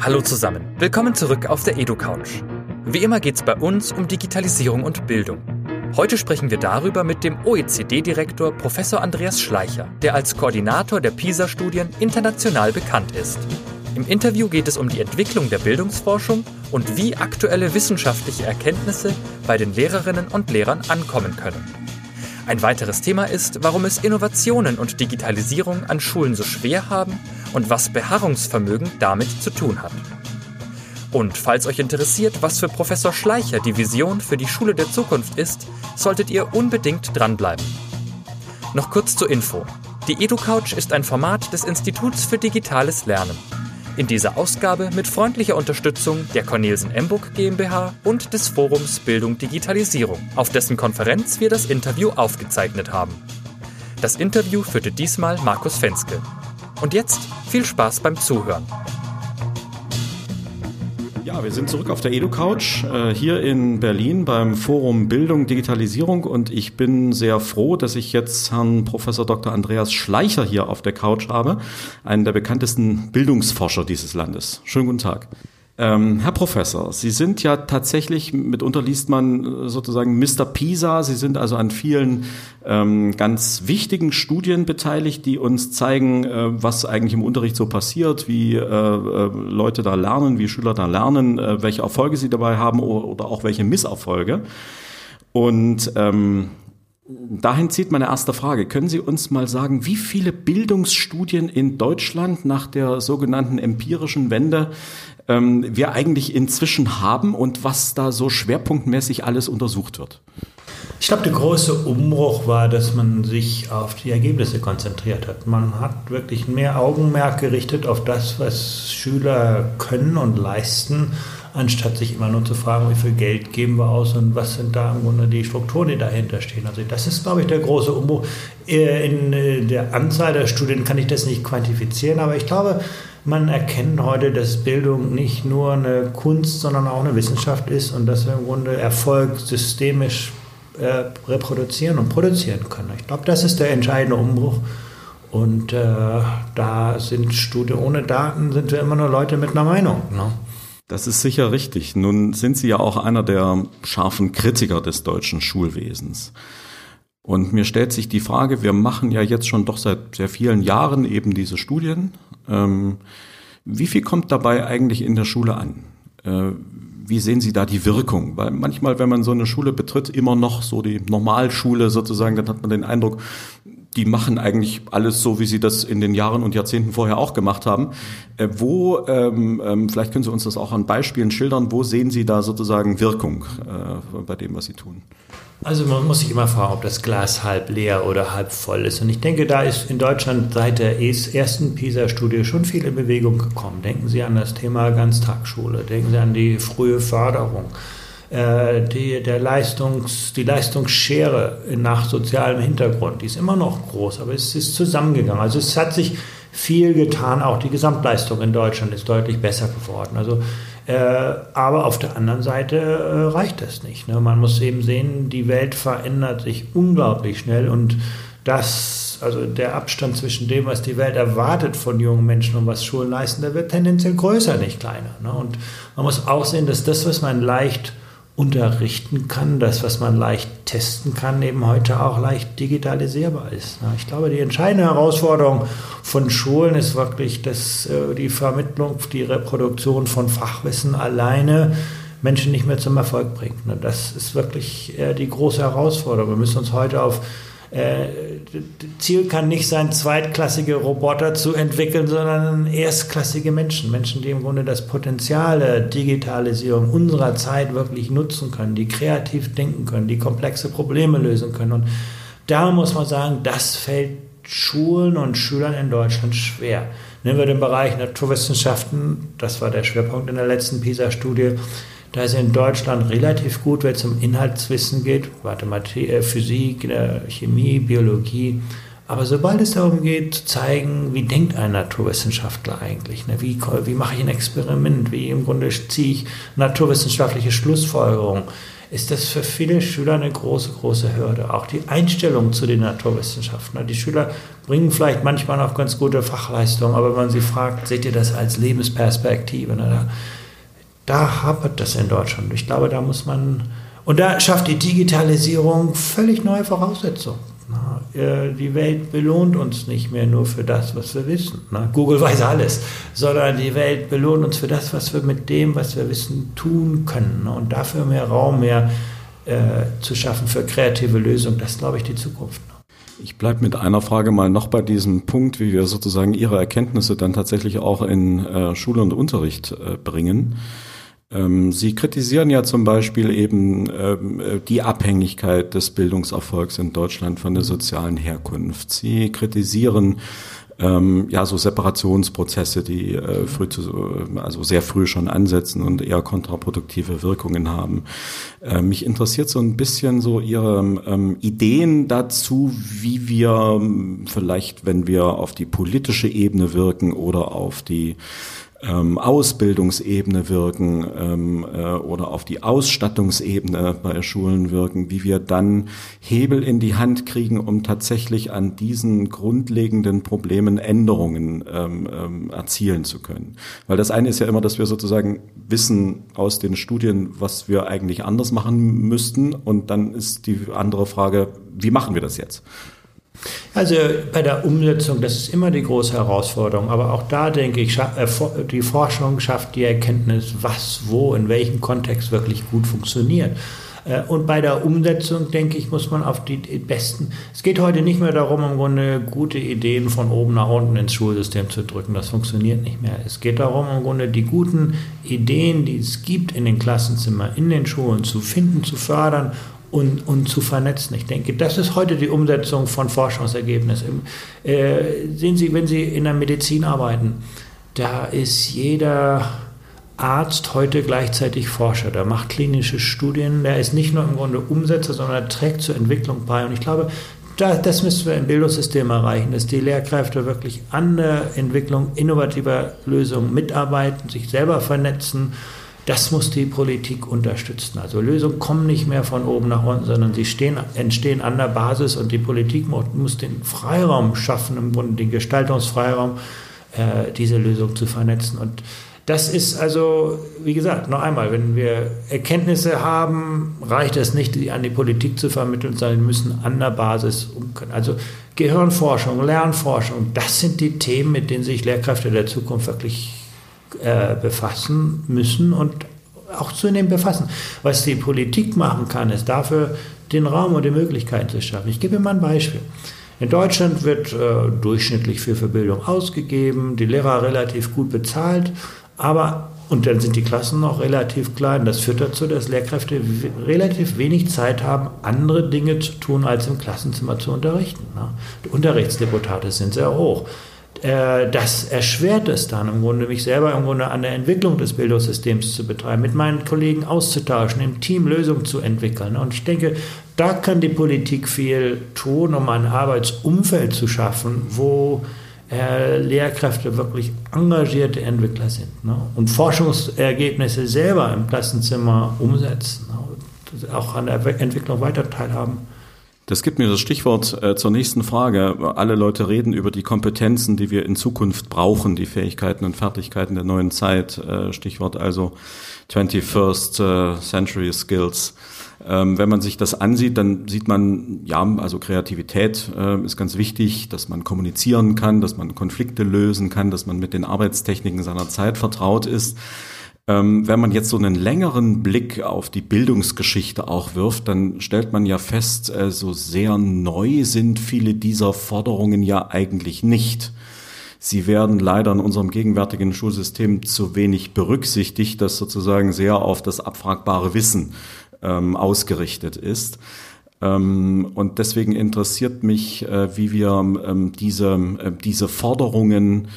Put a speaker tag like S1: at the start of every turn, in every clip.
S1: Hallo zusammen, willkommen zurück auf der EduCouch. Wie immer geht es bei uns um Digitalisierung und Bildung. Heute sprechen wir darüber mit dem OECD-Direktor Professor Andreas Schleicher, der als Koordinator der PISA-Studien international bekannt ist. Im Interview geht es um die Entwicklung der Bildungsforschung und wie aktuelle wissenschaftliche Erkenntnisse bei den Lehrerinnen und Lehrern ankommen können. Ein weiteres Thema ist, warum es Innovationen und Digitalisierung an Schulen so schwer haben und was Beharrungsvermögen damit zu tun hat. Und falls euch interessiert, was für Professor Schleicher die Vision für die Schule der Zukunft ist, solltet ihr unbedingt dranbleiben. Noch kurz zur Info. Die EduCouch ist ein Format des Instituts für digitales Lernen. In dieser Ausgabe mit freundlicher Unterstützung der Cornelsen Emburg GmbH und des Forums Bildung Digitalisierung, auf dessen Konferenz wir das Interview aufgezeichnet haben. Das Interview führte diesmal Markus Fenske. Und jetzt viel Spaß beim Zuhören.
S2: Ja, wir sind zurück auf der EduCouch äh, hier in Berlin beim Forum Bildung Digitalisierung und ich bin sehr froh, dass ich jetzt Herrn Professor Dr. Andreas Schleicher hier auf der Couch habe, einen der bekanntesten Bildungsforscher dieses Landes. Schönen guten Tag. Ähm, Herr Professor, Sie sind ja tatsächlich, mitunter liest man äh, sozusagen Mr. Pisa, Sie sind also an vielen ähm, ganz wichtigen Studien beteiligt, die uns zeigen, äh, was eigentlich im Unterricht so passiert, wie äh, äh, Leute da lernen, wie Schüler da lernen, äh, welche Erfolge sie dabei haben oder, auch welche Misserfolge. Und ähm, Dahin zieht meine erste Frage. Können Sie uns mal sagen, wie viele Bildungsstudien in Deutschland nach der sogenannten empirischen Wende ähm, wir eigentlich inzwischen haben und was da so schwerpunktmäßig alles untersucht wird?
S3: Ich glaube, der große Umbruch war, dass man sich auf die Ergebnisse konzentriert hat. Man hat wirklich mehr Augenmerk gerichtet auf das, was Schüler können und leisten anstatt sich immer nur zu fragen, wie viel Geld geben wir aus und was sind da im Grunde die Strukturen, die dahinter stehen. Also das ist, glaube ich, der große Umbruch. Äh, in äh, der Anzahl der Studien kann ich das nicht quantifizieren, aber ich glaube, man erkennt heute, dass Bildung nicht nur eine Kunst, sondern auch eine Wissenschaft ist und dass wir im Grunde Erfolg systemisch äh, reproduzieren und produzieren können. Ich glaube, das ist der entscheidende Umbruch. Und äh, da sind Studien ohne Daten, sind wir immer nur Leute mit einer Meinung. Ne?
S2: Das ist sicher richtig. Nun sind Sie ja auch einer der scharfen Kritiker des deutschen Schulwesens. Und mir stellt sich die Frage, wir machen ja jetzt schon doch seit sehr vielen Jahren eben diese Studien. Ähm, wie viel kommt dabei eigentlich in der Schule an? Äh, wie sehen Sie da die Wirkung? Weil manchmal, wenn man so eine Schule betritt, immer noch so die Normalschule sozusagen, dann hat man den Eindruck, die machen eigentlich alles so, wie sie das in den Jahren und Jahrzehnten vorher auch gemacht haben. Äh, wo, ähm, ähm, vielleicht können Sie uns das auch an Beispielen schildern, wo sehen Sie da sozusagen Wirkung äh, bei dem, was Sie tun?
S3: Also man muss sich immer fragen, ob das Glas halb leer oder halb voll ist. Und ich denke, da ist in Deutschland seit der ersten PISA-Studie schon viel in Bewegung gekommen. Denken Sie an das Thema Ganztagsschule, denken Sie an die frühe Förderung die, der Leistungs, die Leistungsschere nach sozialem Hintergrund, die ist immer noch groß, aber es ist zusammengegangen. Also es hat sich viel getan, auch die Gesamtleistung in Deutschland ist deutlich besser geworden. Also, äh, aber auf der anderen Seite äh, reicht das nicht. Ne? Man muss eben sehen, die Welt verändert sich unglaublich schnell und das, also der Abstand zwischen dem, was die Welt erwartet von jungen Menschen und was Schulen leisten, der wird tendenziell größer, nicht kleiner. Ne? Und man muss auch sehen, dass das, was man leicht unterrichten kann, das, was man leicht testen kann, eben heute auch leicht digitalisierbar ist. Ich glaube, die entscheidende Herausforderung von Schulen ist wirklich, dass äh, die Vermittlung, die Reproduktion von Fachwissen alleine Menschen nicht mehr zum Erfolg bringt. Das ist wirklich die große Herausforderung. Wir müssen uns heute auf äh, Ziel kann nicht sein, zweitklassige Roboter zu entwickeln, sondern erstklassige Menschen. Menschen, die im Grunde das Potenzial der Digitalisierung unserer Zeit wirklich nutzen können, die kreativ denken können, die komplexe Probleme lösen können. Und da muss man sagen, das fällt Schulen und Schülern in Deutschland schwer. Nehmen wir den Bereich Naturwissenschaften, das war der Schwerpunkt in der letzten PISA-Studie. Da ist in Deutschland relativ gut, wenn es um Inhaltswissen geht, Mathematik, äh, Physik, äh, Chemie, Biologie. Aber sobald es darum geht, zu zeigen, wie denkt ein Naturwissenschaftler eigentlich, ne? wie, wie mache ich ein Experiment, wie im Grunde ziehe ich naturwissenschaftliche Schlussfolgerungen, ist das für viele Schüler eine große, große Hürde. Auch die Einstellung zu den Naturwissenschaften. Die Schüler bringen vielleicht manchmal noch ganz gute Fachleistungen, aber wenn man sie fragt, seht ihr das als Lebensperspektive? Da, da hapert das in Deutschland. Ich glaube, da muss man, und da schafft die Digitalisierung völlig neue Voraussetzungen. Äh, die Welt belohnt uns nicht mehr nur für das, was wir wissen. Google weiß alles, sondern die Welt belohnt uns für das, was wir mit dem, was wir wissen, tun können. Und dafür mehr Raum, mehr äh, zu schaffen für kreative Lösungen, das ist, glaube ich, die Zukunft.
S2: Ich bleibe mit einer Frage mal noch bei diesem Punkt, wie wir sozusagen Ihre Erkenntnisse dann tatsächlich auch in äh, Schule und Unterricht äh, bringen. Ähm, Sie kritisieren ja zum Beispiel eben ähm, äh, die Abhängigkeit des Bildungserfolgs in Deutschland von der sozialen Herkunft. Sie kritisieren ähm, ja so Separationsprozesse, die äh, früh zu, also sehr früh schon ansetzen und eher kontraproduktive Wirkungen haben. Äh, mich interessiert so ein bisschen so Ihre ähm, Ideen dazu, wie wir vielleicht, wenn wir auf die politische Ebene wirken oder auf die ähm, Ausbildungsebene wirken ähm, äh, oder auf die Ausstattungsebene bei Schulen wirken, wie wir dann Hebel in die Hand kriegen, um tatsächlich an diesen grundlegenden Problemen Änderungen ähm, ähm, erzielen zu können. Weil das eine ist ja immer, dass wir sozusagen wissen aus den Studien, was wir eigentlich anders machen müssten und dann ist die andere Frage, wie machen wir das jetzt?
S3: Also bei der Umsetzung, das ist immer die große Herausforderung. Aber auch da denke ich, äh, die Forschung schafft die Erkenntnis, was, wo, in welchem Kontext wirklich gut funktioniert. Äh, und bei der Umsetzung, denke ich, muss man auf die besten. Es geht heute nicht mehr darum, im Grunde gute Ideen von oben nach unten ins Schulsystem zu drücken. Das funktioniert nicht mehr. Es geht darum, im Grunde die guten Ideen, die es gibt in den Klassenzimmern, in den Schulen zu finden, zu fördern und, und zu vernetzen. Ich denke, das ist heute die Umsetzung von Forschungsergebnissen. Äh, sehen Sie, wenn Sie in der Medizin arbeiten, da ist jeder Arzt heute gleichzeitig Forscher. Der macht klinische Studien, der ist nicht nur im Grunde Umsetzer, sondern er trägt zur Entwicklung bei. Und ich glaube, das müssen wir im Bildungssystem erreichen, dass die Lehrkräfte wirklich an der Entwicklung innovativer Lösungen mitarbeiten, sich selber vernetzen das muss die Politik unterstützen. Also Lösungen kommen nicht mehr von oben nach unten, sondern sie stehen, entstehen an der Basis und die Politik muss den Freiraum schaffen, im Grunde den Gestaltungsfreiraum, äh, diese Lösung zu vernetzen. Und das ist also, wie gesagt, noch einmal, wenn wir Erkenntnisse haben, reicht es nicht, die an die Politik zu vermitteln, sondern müssen an der Basis umkönnen. Also Gehirnforschung, Lernforschung, das sind die Themen, mit denen sich Lehrkräfte der Zukunft wirklich äh, befassen müssen und auch zunehmend befassen. Was die Politik machen kann, ist dafür den Raum und die Möglichkeiten zu schaffen. Ich gebe Ihnen mal ein Beispiel. In Deutschland wird äh, durchschnittlich viel für Bildung ausgegeben, die Lehrer relativ gut bezahlt, aber und dann sind die Klassen noch relativ klein. Das führt dazu, dass Lehrkräfte relativ wenig Zeit haben, andere Dinge zu tun, als im Klassenzimmer zu unterrichten. Ne? Die Unterrichtsdeputate sind sehr hoch. Äh, das erschwert es dann im Grunde, mich selber im Grunde an der Entwicklung des Bildungssystems zu betreiben, mit meinen Kollegen auszutauschen, im Team Lösungen zu entwickeln. Und ich denke, da kann die Politik viel tun, um ein Arbeitsumfeld zu schaffen, wo äh, Lehrkräfte wirklich engagierte Entwickler sind ne? und Forschungsergebnisse selber im Klassenzimmer umsetzen, ne? auch an der Entwicklung weiter teilhaben.
S2: Das gibt mir das Stichwort äh, zur nächsten Frage. Alle Leute reden über die Kompetenzen, die wir in Zukunft brauchen, die Fähigkeiten und Fertigkeiten der neuen Zeit. Äh, Stichwort also 21st äh, Century Skills. Ähm, wenn man sich das ansieht, dann sieht man, ja, also Kreativität äh, ist ganz wichtig, dass man kommunizieren kann, dass man Konflikte lösen kann, dass man mit den Arbeitstechniken seiner Zeit vertraut ist. Ähm, wenn man jetzt so einen längeren Blick auf die Bildungsgeschichte auch wirft, dann stellt man ja fest, äh, so sehr neu sind viele dieser Forderungen ja eigentlich nicht. Sie werden leider in unserem gegenwärtigen Schulsystem zu wenig berücksichtigt, das sozusagen sehr auf das abfragbare Wissen ähm, ausgerichtet ist. Ähm, und deswegen interessiert mich, äh, wie wir ähm, diese, äh, diese Forderungen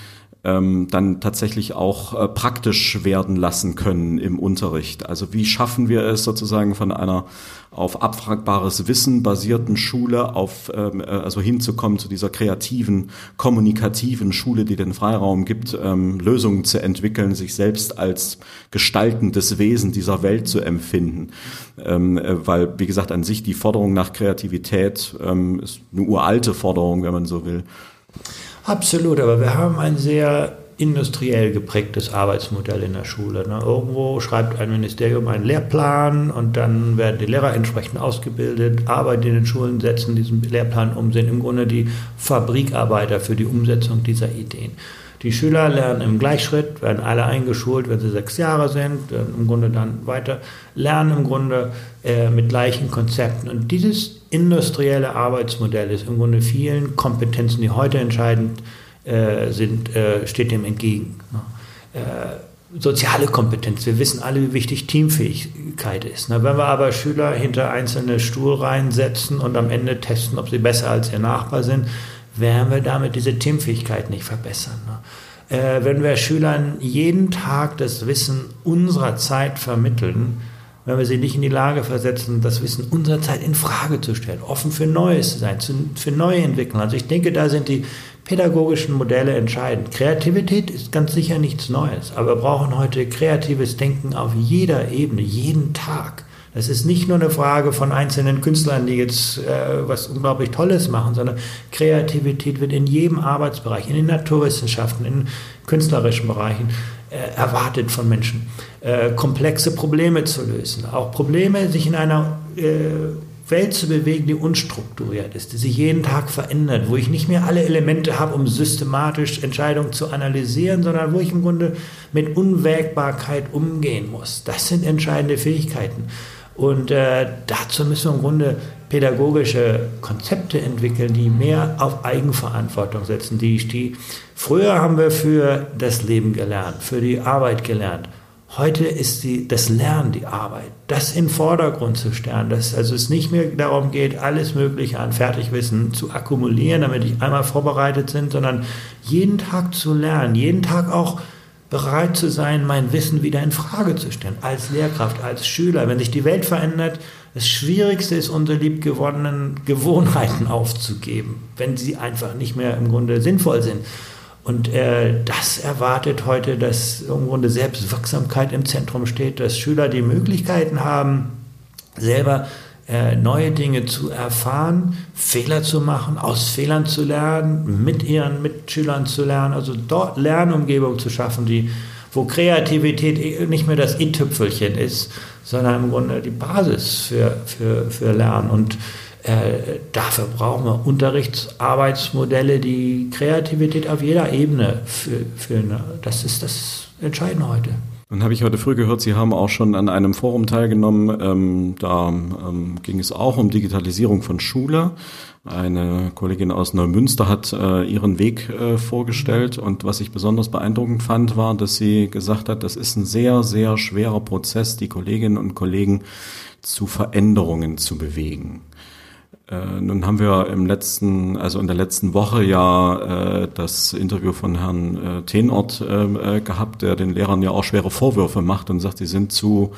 S2: ähm, dann tatsächlich auch äh, praktisch werden lassen können im Unterricht. Also wie schaffen wir es sozusagen von einer auf abfragbares Wissen basierten Schule auf ähm, äh, also hinzukommen zu dieser kreativen, kommunikativen Schule, die den Freiraum gibt, ähm, Lösungen zu entwickeln, sich selbst als gestaltendes Wesen dieser Welt zu empfinden. Ähm, äh, weil, wie gesagt, an sich die Forderung nach Kreativität ähm, ist eine uralte Forderung, wenn man so will.
S3: Absolut, aber wir haben ein sehr industriell geprägtes Arbeitsmodell in der Schule. Ne? Irgendwo schreibt ein Ministerium einen Lehrplan und dann werden die Lehrer entsprechend ausgebildet, arbeiten in den Schulen, setzen diesen Lehrplan um, sind im Grunde die Fabrikarbeiter für die Umsetzung dieser Ideen. Die Schüler lernen im Gleichschritt, werden alle eingeschult, wenn sie sechs Jahre sind, im Grunde dann weiter lernen im Grunde äh, mit gleichen Konzepten. Und dieses industrielle Arbeitsmodell ist im Grunde vielen Kompetenzen, die heute entscheidend äh, sind, äh, steht dem entgegen. Ne? Äh, soziale Kompetenz. Wir wissen alle, wie wichtig Teamfähigkeit ist. Ne? Wenn wir aber Schüler hinter einzelne Stuhlreihen setzen und am Ende testen, ob sie besser als ihr Nachbar sind, werden wir damit diese Teamfähigkeit nicht verbessern. Ne? Äh, wenn wir Schülern jeden Tag das Wissen unserer Zeit vermitteln, wenn wir sie nicht in die Lage versetzen, das Wissen unserer Zeit in Frage zu stellen, offen für Neues zu sein, für neue Entwicklungen. Also ich denke, da sind die pädagogischen Modelle entscheidend. Kreativität ist ganz sicher nichts Neues, aber wir brauchen heute kreatives Denken auf jeder Ebene, jeden Tag. Das ist nicht nur eine Frage von einzelnen Künstlern, die jetzt äh, was unglaublich Tolles machen, sondern Kreativität wird in jedem Arbeitsbereich, in den Naturwissenschaften, in künstlerischen Bereichen äh, erwartet von Menschen. Äh, komplexe Probleme zu lösen, auch Probleme sich in einer äh, Welt zu bewegen, die unstrukturiert ist, die sich jeden Tag verändert, wo ich nicht mehr alle Elemente habe, um systematisch Entscheidungen zu analysieren, sondern wo ich im Grunde mit Unwägbarkeit umgehen muss. Das sind entscheidende Fähigkeiten. Und äh, dazu müssen wir im Grunde pädagogische Konzepte entwickeln, die mehr auf Eigenverantwortung setzen. Die, die, früher haben wir für das Leben gelernt, für die Arbeit gelernt. Heute ist die, das Lernen die Arbeit, das in den Vordergrund zu stellen, dass also es nicht mehr darum geht, alles Mögliche an Fertigwissen zu akkumulieren, damit ich einmal vorbereitet bin, sondern jeden Tag zu lernen, jeden Tag auch bereit zu sein, mein Wissen wieder in Frage zu stellen, als Lehrkraft, als Schüler. Wenn sich die Welt verändert, das Schwierigste ist, unsere liebgewonnenen Gewohnheiten aufzugeben, wenn sie einfach nicht mehr im Grunde sinnvoll sind. Und äh, das erwartet heute, dass im Grunde Selbstwirksamkeit im Zentrum steht, dass Schüler die Möglichkeiten haben, selber äh, neue Dinge zu erfahren, Fehler zu machen, aus Fehlern zu lernen, mit ihren Mitschülern zu lernen, also dort Lernumgebung zu schaffen, die, wo Kreativität nicht mehr das i-Tüpfelchen ist, sondern im Grunde die Basis für, für, für Lernen. Und äh, dafür brauchen wir Unterrichtsarbeitsmodelle, die Kreativität auf jeder Ebene führen. Das ist das Entscheidende heute.
S2: Dann habe ich heute früh gehört, Sie haben auch schon an einem Forum teilgenommen. Ähm, da ähm, ging es auch um Digitalisierung von Schule. Eine Kollegin aus Neumünster hat äh, ihren Weg äh, vorgestellt und was ich besonders beeindruckend fand, war, dass sie gesagt hat, das ist ein sehr, sehr schwerer Prozess, die Kolleginnen und Kollegen zu Veränderungen zu bewegen. Äh, nun haben wir im letzten, also in der letzten Woche ja äh, das Interview von Herrn äh, Tenort äh, äh, gehabt, der den Lehrern ja auch schwere Vorwürfe macht und sagt, sie sind zu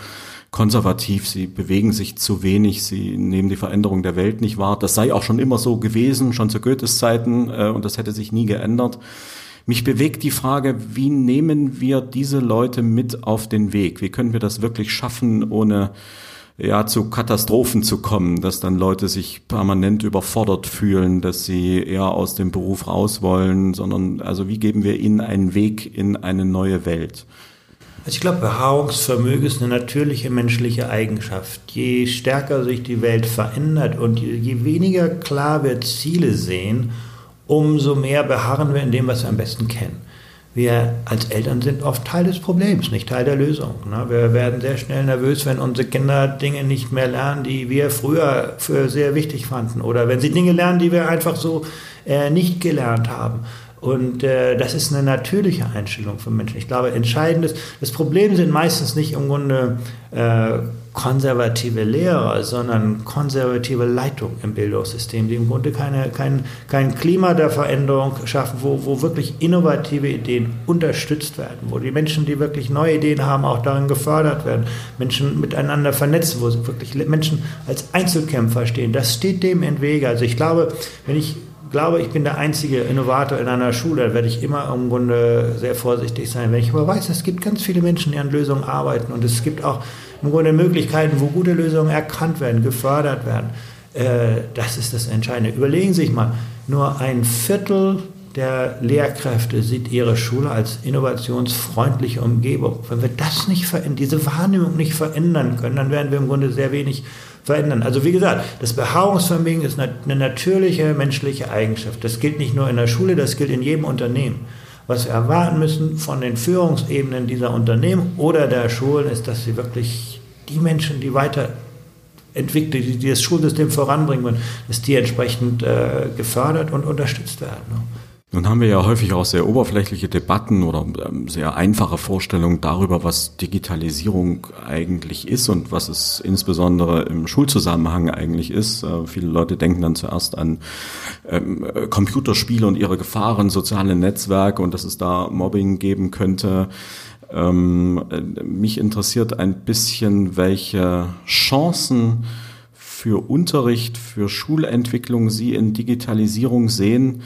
S2: konservativ, sie bewegen sich zu wenig, sie nehmen die Veränderung der Welt nicht wahr. Das sei auch schon immer so gewesen, schon zu Goethes Zeiten, äh, und das hätte sich nie geändert. Mich bewegt die Frage, wie nehmen wir diese Leute mit auf den Weg? Wie können wir das wirklich schaffen, ohne ja, zu Katastrophen zu kommen, dass dann Leute sich permanent überfordert fühlen, dass sie eher aus dem Beruf raus wollen, sondern also wie geben wir ihnen einen Weg in eine neue Welt?
S3: Also ich glaube, Beharrungsvermögen ist eine natürliche menschliche Eigenschaft. Je stärker sich die Welt verändert und je weniger klar wir Ziele sehen, umso mehr beharren wir in dem, was wir am besten kennen wir als Eltern sind oft Teil des Problems, nicht Teil der Lösung. Ne? Wir werden sehr schnell nervös, wenn unsere Kinder Dinge nicht mehr lernen, die wir früher für sehr wichtig fanden. Oder wenn sie Dinge lernen, die wir einfach so äh, nicht gelernt haben. Und äh, das ist eine natürliche Einstellung von Menschen. Ich glaube, entscheidend ist, das Problem sind meistens nicht im Grunde äh, konservative Lehrer, sondern konservative Leitung im Bildungssystem, die im Grunde keine, kein, kein Klima der Veränderung schaffen, wo, wo wirklich innovative Ideen unterstützt werden, wo die Menschen, die wirklich neue Ideen haben, auch darin gefördert werden, Menschen miteinander vernetzen, wo wirklich Menschen als Einzelkämpfer stehen. Das steht dem in Wege. Also ich glaube, wenn ich glaube, ich bin der einzige Innovator in einer Schule, werde ich immer im Grunde sehr vorsichtig sein. Wenn ich aber weiß, es gibt ganz viele Menschen, die an Lösungen arbeiten und es gibt auch im Grunde Möglichkeiten, wo gute Lösungen erkannt werden, gefördert werden, äh, das ist das Entscheidende. Überlegen Sie sich mal, nur ein Viertel der Lehrkräfte sieht ihre Schule als innovationsfreundliche Umgebung. Wenn wir das nicht diese Wahrnehmung nicht verändern können, dann werden wir im Grunde sehr wenig verändern. Also wie gesagt, das Beharrungsvermögen ist eine natürliche menschliche Eigenschaft. Das gilt nicht nur in der Schule, das gilt in jedem Unternehmen. Was wir erwarten müssen von den Führungsebenen dieser Unternehmen oder der Schulen ist, dass sie wirklich die Menschen, die weiterentwickeln, die, die das Schulsystem voranbringen wollen, dass die entsprechend äh, gefördert und unterstützt werden. Ne?
S2: Nun haben wir ja häufig auch sehr oberflächliche Debatten oder ähm, sehr einfache Vorstellungen darüber, was Digitalisierung eigentlich ist und was es insbesondere im Schulzusammenhang eigentlich ist. Äh, viele Leute denken dann zuerst an ähm, Computerspiele und ihre Gefahren, soziale Netzwerke und dass es da Mobbing geben könnte. Ähm, äh, mich interessiert ein bisschen, welche Chancen für Unterricht, für Schulentwicklung Sie in Digitalisierung sehen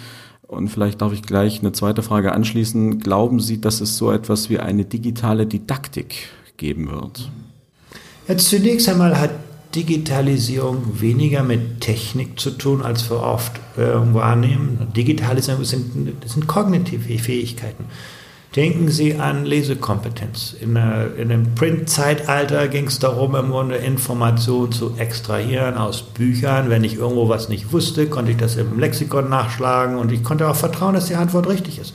S2: und vielleicht darf ich gleich eine zweite Frage anschließen. Glauben Sie, dass es so etwas wie eine digitale Didaktik geben wird?
S3: Jetzt zunächst einmal hat Digitalisierung weniger mit Technik zu tun, als wir oft äh, wahrnehmen. Digitalisierung sind, sind kognitive Fähigkeiten. Denken Sie an Lesekompetenz. In, der, in dem Print-Zeitalter ging es darum, im Grunde Informationen zu extrahieren aus Büchern. Wenn ich irgendwo was nicht wusste, konnte ich das im Lexikon nachschlagen und ich konnte auch vertrauen, dass die Antwort richtig ist.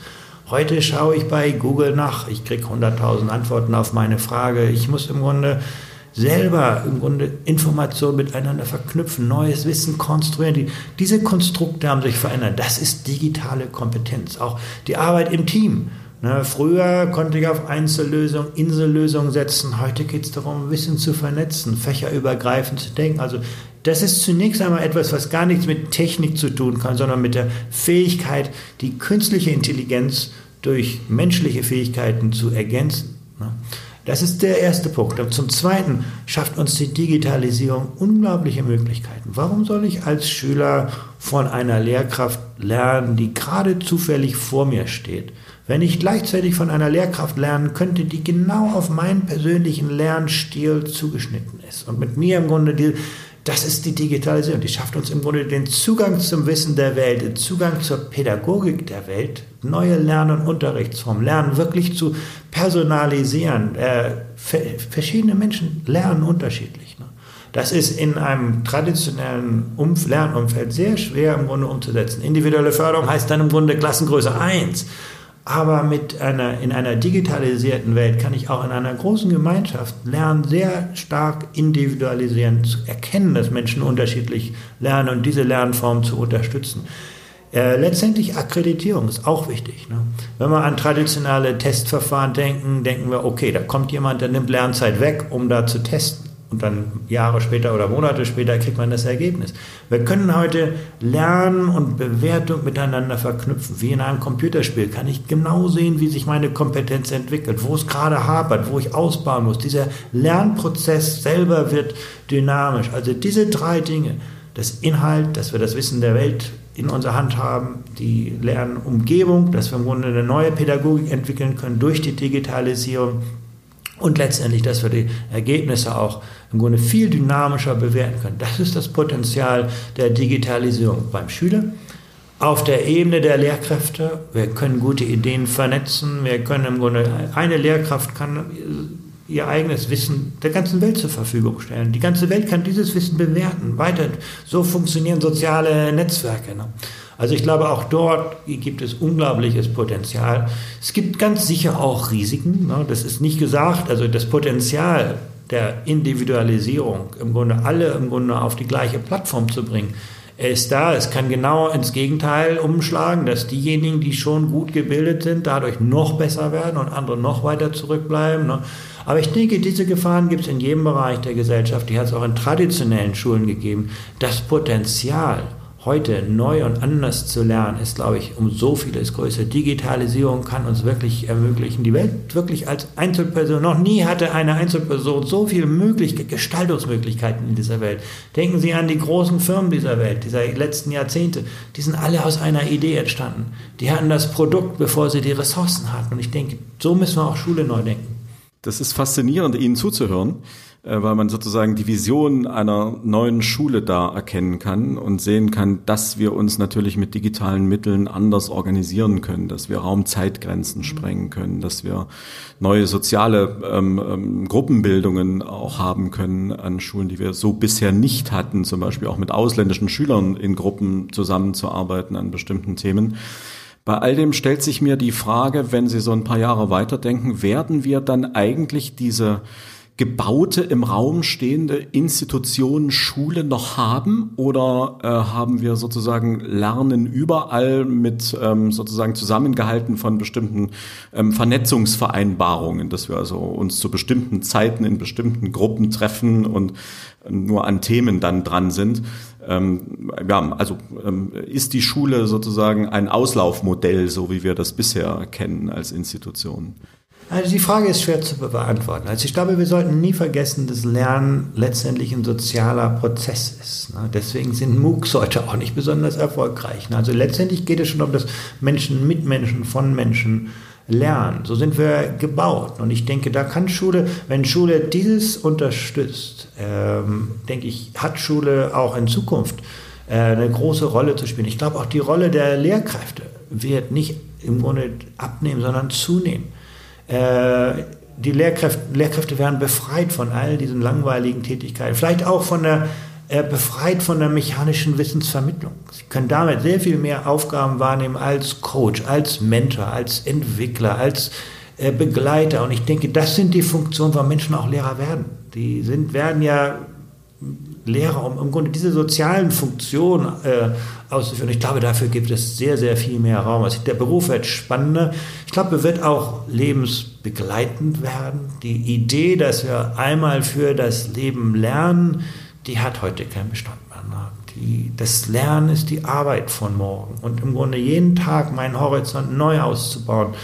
S3: Heute schaue ich bei Google nach. Ich kriege 100.000 Antworten auf meine Frage. Ich muss im Grunde selber im Grunde Informationen miteinander verknüpfen, neues Wissen konstruieren. Die, diese Konstrukte haben sich verändert. Das ist digitale Kompetenz. Auch die Arbeit im Team. Ne, früher konnte ich auf Einzellösungen, Insellösungen setzen. Heute geht es darum, Wissen zu vernetzen, fächerübergreifend zu denken. Also das ist zunächst einmal etwas, was gar nichts mit Technik zu tun kann, sondern mit der Fähigkeit, die künstliche Intelligenz durch menschliche Fähigkeiten zu ergänzen. Ne. Das ist der erste Punkt. Und zum Zweiten schafft uns die Digitalisierung unglaubliche Möglichkeiten. Warum soll ich als Schüler von einer Lehrkraft lernen, die gerade zufällig vor mir steht? Wenn ich gleichzeitig von einer Lehrkraft lernen könnte, die genau auf meinen persönlichen Lernstil zugeschnitten ist und mit mir im Grunde die, das ist die Digitalisierung. Die schafft uns im Grunde den Zugang zum Wissen der Welt, den Zugang zur Pädagogik der Welt, neue Lern- und Unterrichtsformen, Lernen wirklich zu personalisieren. Äh, verschiedene Menschen lernen unterschiedlich. Ne? Das ist in einem traditionellen Umf Lernumfeld sehr schwer im Grunde umzusetzen. Individuelle Förderung heißt dann im Grunde Klassengröße 1. Aber mit einer, in einer digitalisierten Welt kann ich auch in einer großen Gemeinschaft lernen, sehr stark individualisieren, zu erkennen, dass Menschen unterschiedlich lernen und diese Lernform zu unterstützen. Äh, letztendlich Akkreditierung ist auch wichtig. Ne? Wenn wir an traditionelle Testverfahren denken, denken wir, okay, da kommt jemand, der nimmt Lernzeit weg, um da zu testen und dann Jahre später oder Monate später kriegt man das Ergebnis. Wir können heute Lernen und Bewertung miteinander verknüpfen. Wie in einem Computerspiel kann ich genau sehen, wie sich meine Kompetenz entwickelt, wo es gerade hapert, wo ich ausbauen muss. Dieser Lernprozess selber wird dynamisch. Also diese drei Dinge, das Inhalt, dass wir das Wissen der Welt in unserer Hand haben, die Lernumgebung, dass wir im Grunde eine neue Pädagogik entwickeln können durch die Digitalisierung und letztendlich, dass wir die Ergebnisse auch im Grunde viel dynamischer bewerten können. Das ist das Potenzial der Digitalisierung beim Schüler. Auf der Ebene der Lehrkräfte, wir können gute Ideen vernetzen, wir können im Grunde, eine Lehrkraft kann ihr eigenes Wissen der ganzen Welt zur Verfügung stellen. Die ganze Welt kann dieses Wissen bewerten. Weiter, so funktionieren soziale Netzwerke. Ne? Also ich glaube, auch dort gibt es unglaubliches Potenzial. Es gibt ganz sicher auch Risiken. Ne? Das ist nicht gesagt. Also das Potenzial der Individualisierung, im Grunde alle im Grunde auf die gleiche Plattform zu bringen, ist da, es kann genau ins Gegenteil umschlagen, dass diejenigen, die schon gut gebildet sind, dadurch noch besser werden und andere noch weiter zurückbleiben. Ne? Aber ich denke, diese Gefahren gibt es in jedem Bereich der Gesellschaft. Die hat es auch in traditionellen Schulen gegeben. Das Potenzial, heute neu und anders zu lernen, ist, glaube ich, um so vieles größer. Digitalisierung kann uns wirklich ermöglichen, die Welt wirklich als Einzelperson, noch nie hatte eine Einzelperson so viele Möglichkeiten, Gestaltungsmöglichkeiten in dieser Welt. Denken Sie an die großen Firmen dieser Welt, dieser letzten Jahrzehnte, die sind alle aus einer Idee entstanden. Die hatten das Produkt, bevor sie die Ressourcen hatten. Und ich denke, so müssen wir auch Schule neu denken.
S2: Das ist faszinierend, Ihnen zuzuhören. Äh, weil man sozusagen die Vision einer neuen Schule da erkennen kann und sehen kann, dass wir uns natürlich mit digitalen Mitteln anders organisieren können, dass wir Raumzeitgrenzen sprengen können, dass wir neue soziale ähm, ähm, Gruppenbildungen auch haben können an Schulen, die wir so bisher nicht hatten, zum Beispiel auch mit ausländischen Schülern in Gruppen zusammenzuarbeiten an bestimmten Themen. Bei all dem stellt sich mir die Frage, wenn Sie so ein paar Jahre weiterdenken, werden wir dann eigentlich diese gebaute, im Raum stehende Institutionen Schule noch haben oder äh, haben wir sozusagen Lernen überall mit ähm, sozusagen zusammengehalten von bestimmten ähm, Vernetzungsvereinbarungen, dass wir also uns zu bestimmten Zeiten in bestimmten Gruppen treffen und ähm, nur an Themen dann dran sind. Ähm, ja, also ähm, ist die Schule sozusagen ein Auslaufmodell, so wie wir das bisher kennen als Institution?
S3: Also die Frage ist schwer zu beantworten. Also ich glaube, wir sollten nie vergessen, dass Lernen letztendlich ein sozialer Prozess ist. Ne? Deswegen sind MOOCs heute auch nicht besonders erfolgreich. Ne? Also letztendlich geht es schon um das Menschen mit Menschen, von Menschen lernen. So sind wir gebaut. Und ich denke, da kann Schule, wenn Schule dieses unterstützt, ähm, denke ich, hat Schule auch in Zukunft äh, eine große Rolle zu spielen. Ich glaube, auch die Rolle der Lehrkräfte wird nicht im Grunde abnehmen, sondern zunehmen. Äh, die Lehrkräfte, Lehrkräfte werden befreit von all diesen langweiligen Tätigkeiten, vielleicht auch von der, äh, befreit von der mechanischen Wissensvermittlung. Sie können damit sehr viel mehr Aufgaben wahrnehmen als Coach, als Mentor, als Entwickler, als äh, Begleiter. Und ich denke, das sind die Funktionen, warum Menschen auch Lehrer werden. Die sind, werden ja Lehrer, um im Grunde diese sozialen Funktionen äh, auszuführen. Ich glaube, dafür gibt es sehr, sehr viel mehr Raum. Also der Beruf wird spannender. Ich glaube, er wird auch lebensbegleitend werden. Die Idee, dass wir einmal für das Leben lernen, die hat heute keinen Bestand mehr. Ne? Die, das Lernen ist die Arbeit von morgen. Und im Grunde jeden Tag meinen Horizont neu auszubauen.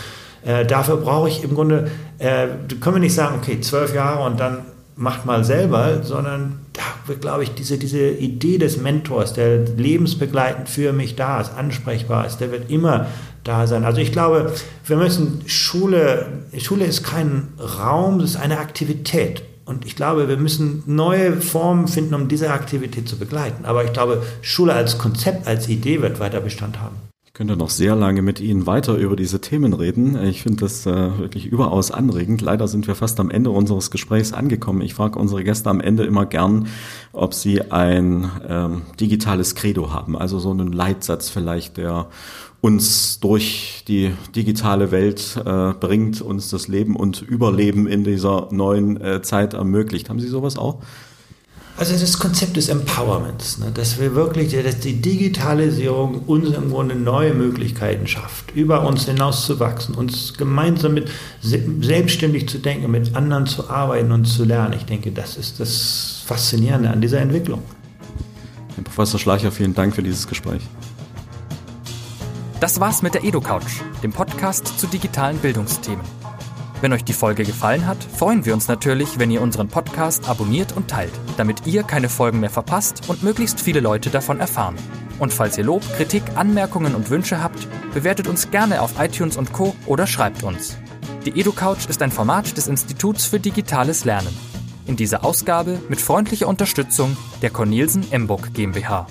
S3: Äh, dafür brauche ich im Grunde, äh, können wir nicht sagen, okay, zwölf Jahre und dann macht mal selber, sondern da wird, glaube ich, diese, diese Idee des Mentors, der lebensbegleitend für mich da ist, ansprechbar ist, der wird immer da sein. Also ich glaube, wir müssen Schule, Schule ist kein Raum, es ist eine Aktivität. Und ich glaube, wir müssen neue Formen finden, um diese Aktivität zu begleiten. Aber ich glaube, Schule als Konzept, als Idee wird weiter Bestand haben
S2: könnte noch sehr lange mit Ihnen weiter über diese Themen reden. Ich finde das äh, wirklich überaus anregend. Leider sind wir fast am Ende unseres Gesprächs angekommen. Ich frage unsere Gäste am Ende immer gern, ob sie ein ähm, digitales Credo haben, also so einen Leitsatz vielleicht, der uns durch die digitale Welt äh, bringt, uns das Leben und Überleben in dieser neuen äh, Zeit ermöglicht. Haben Sie sowas auch?
S3: Also das Konzept des Empowerments, ne, dass wir wirklich, dass die Digitalisierung uns im Grunde neue Möglichkeiten schafft, über uns hinaus zu wachsen, uns gemeinsam mit selbstständig zu denken, mit anderen zu arbeiten und zu lernen. Ich denke, das ist das Faszinierende an dieser Entwicklung.
S2: Herr Professor Schleicher, vielen Dank für dieses Gespräch.
S1: Das war's mit der EduCouch, dem Podcast zu digitalen Bildungsthemen. Wenn euch die Folge gefallen hat, freuen wir uns natürlich, wenn ihr unseren Podcast abonniert und teilt, damit ihr keine Folgen mehr verpasst und möglichst viele Leute davon erfahren. Und falls ihr Lob, Kritik, Anmerkungen und Wünsche habt, bewertet uns gerne auf iTunes und Co. oder schreibt uns. Die EduCouch ist ein Format des Instituts für digitales Lernen. In dieser Ausgabe mit freundlicher Unterstützung der Cornelsen Emburg GmbH.